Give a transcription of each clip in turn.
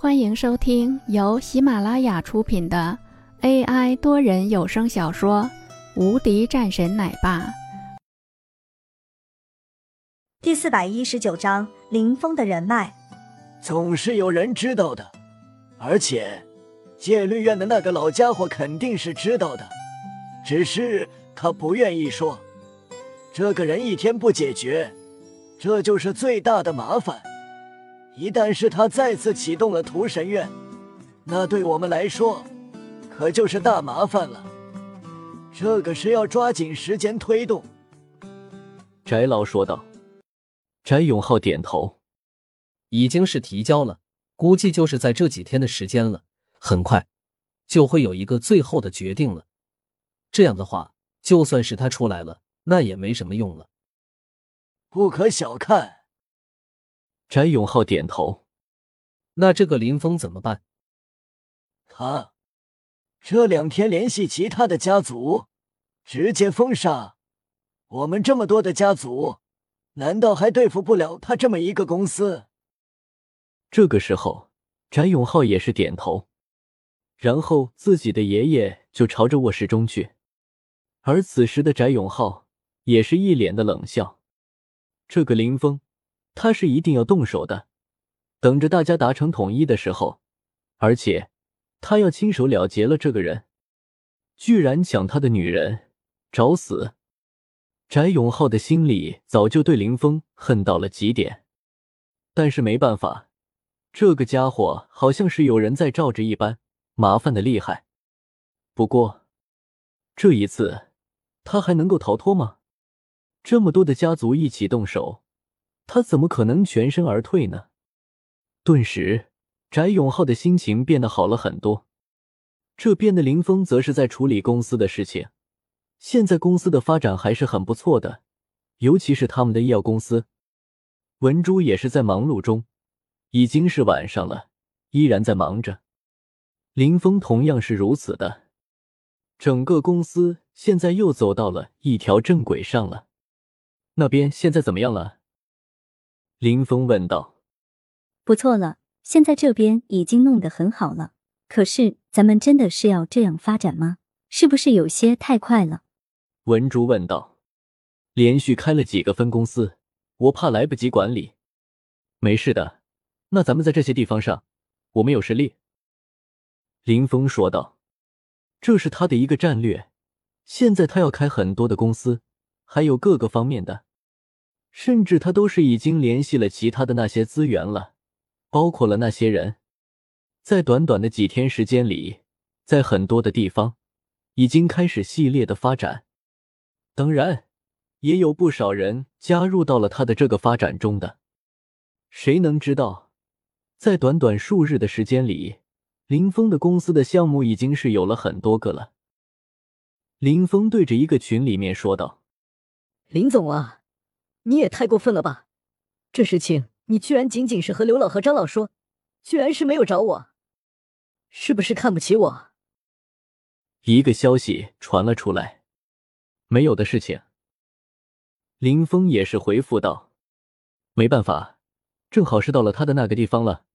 欢迎收听由喜马拉雅出品的 AI 多人有声小说《无敌战神奶爸》第四百一十九章：林峰的人脉。总是有人知道的，而且戒律院的那个老家伙肯定是知道的，只是他不愿意说。这个人一天不解决，这就是最大的麻烦。一旦是他再次启动了屠神院，那对我们来说可就是大麻烦了。这个是要抓紧时间推动。”翟老说道。翟永浩点头，已经是提交了，估计就是在这几天的时间了，很快就会有一个最后的决定了。这样的话，就算是他出来了，那也没什么用了。不可小看。翟永浩点头。那这个林峰怎么办？他这两天联系其他的家族，直接封杀。我们这么多的家族，难道还对付不了他这么一个公司？这个时候，翟永浩也是点头，然后自己的爷爷就朝着卧室中去。而此时的翟永浩也是一脸的冷笑。这个林峰。他是一定要动手的，等着大家达成统一的时候，而且他要亲手了结了这个人，居然抢他的女人，找死！翟永浩的心里早就对林峰恨到了极点，但是没办法，这个家伙好像是有人在罩着一般，麻烦的厉害。不过这一次他还能够逃脱吗？这么多的家族一起动手。他怎么可能全身而退呢？顿时，翟永浩的心情变得好了很多。这边的林峰则是在处理公司的事情。现在公司的发展还是很不错的，尤其是他们的医药公司。文珠也是在忙碌中，已经是晚上了，依然在忙着。林峰同样是如此的，整个公司现在又走到了一条正轨上了。那边现在怎么样了？林峰问道：“不错了，现在这边已经弄得很好了。可是，咱们真的是要这样发展吗？是不是有些太快了？”文竹问道：“连续开了几个分公司，我怕来不及管理。没事的，那咱们在这些地方上，我们有实力。”林峰说道：“这是他的一个战略。现在他要开很多的公司，还有各个方面的。”甚至他都是已经联系了其他的那些资源了，包括了那些人，在短短的几天时间里，在很多的地方已经开始系列的发展。当然，也有不少人加入到了他的这个发展中的。谁能知道，在短短数日的时间里，林峰的公司的项目已经是有了很多个了。林峰对着一个群里面说道：“林总啊。”你也太过分了吧！这事情你居然仅仅是和刘老和张老说，居然是没有找我，是不是看不起我？一个消息传了出来，没有的事情。林峰也是回复道：“没办法，正好是到了他的那个地方了，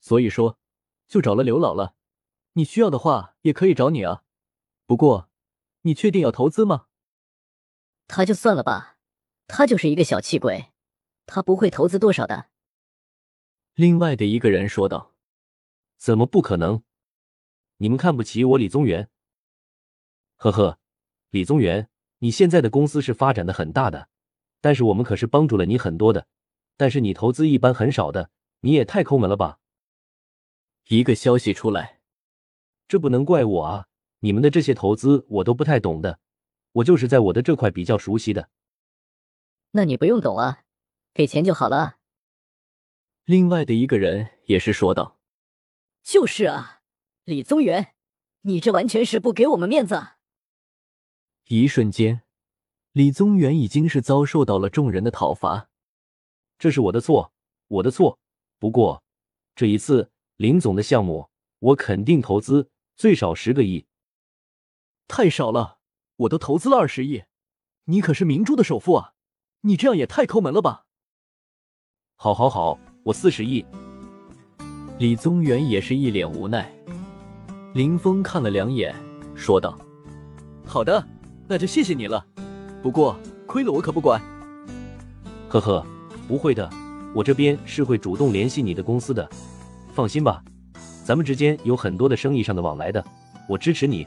所以说就找了刘老了。你需要的话也可以找你啊，不过你确定要投资吗？”他就算了吧。他就是一个小气鬼，他不会投资多少的。另外的一个人说道：“怎么不可能？你们看不起我李宗元？呵呵，李宗元，你现在的公司是发展的很大的，但是我们可是帮助了你很多的，但是你投资一般很少的，你也太抠门了吧？”一个消息出来，这不能怪我啊，你们的这些投资我都不太懂的，我就是在我的这块比较熟悉的。那你不用懂啊，给钱就好了。另外的一个人也是说道：“就是啊，李宗元，你这完全是不给我们面子。”一瞬间，李宗元已经是遭受到了众人的讨伐。这是我的错，我的错。不过这一次林总的项目，我肯定投资最少十个亿。太少了，我都投资了二十亿，你可是明珠的首富啊！你这样也太抠门了吧！好，好，好，我四十亿。李宗元也是一脸无奈。林峰看了两眼，说道：“好的，那就谢谢你了。不过亏了我可不管。”呵呵，不会的，我这边是会主动联系你的公司的，放心吧，咱们之间有很多的生意上的往来的，我支持你。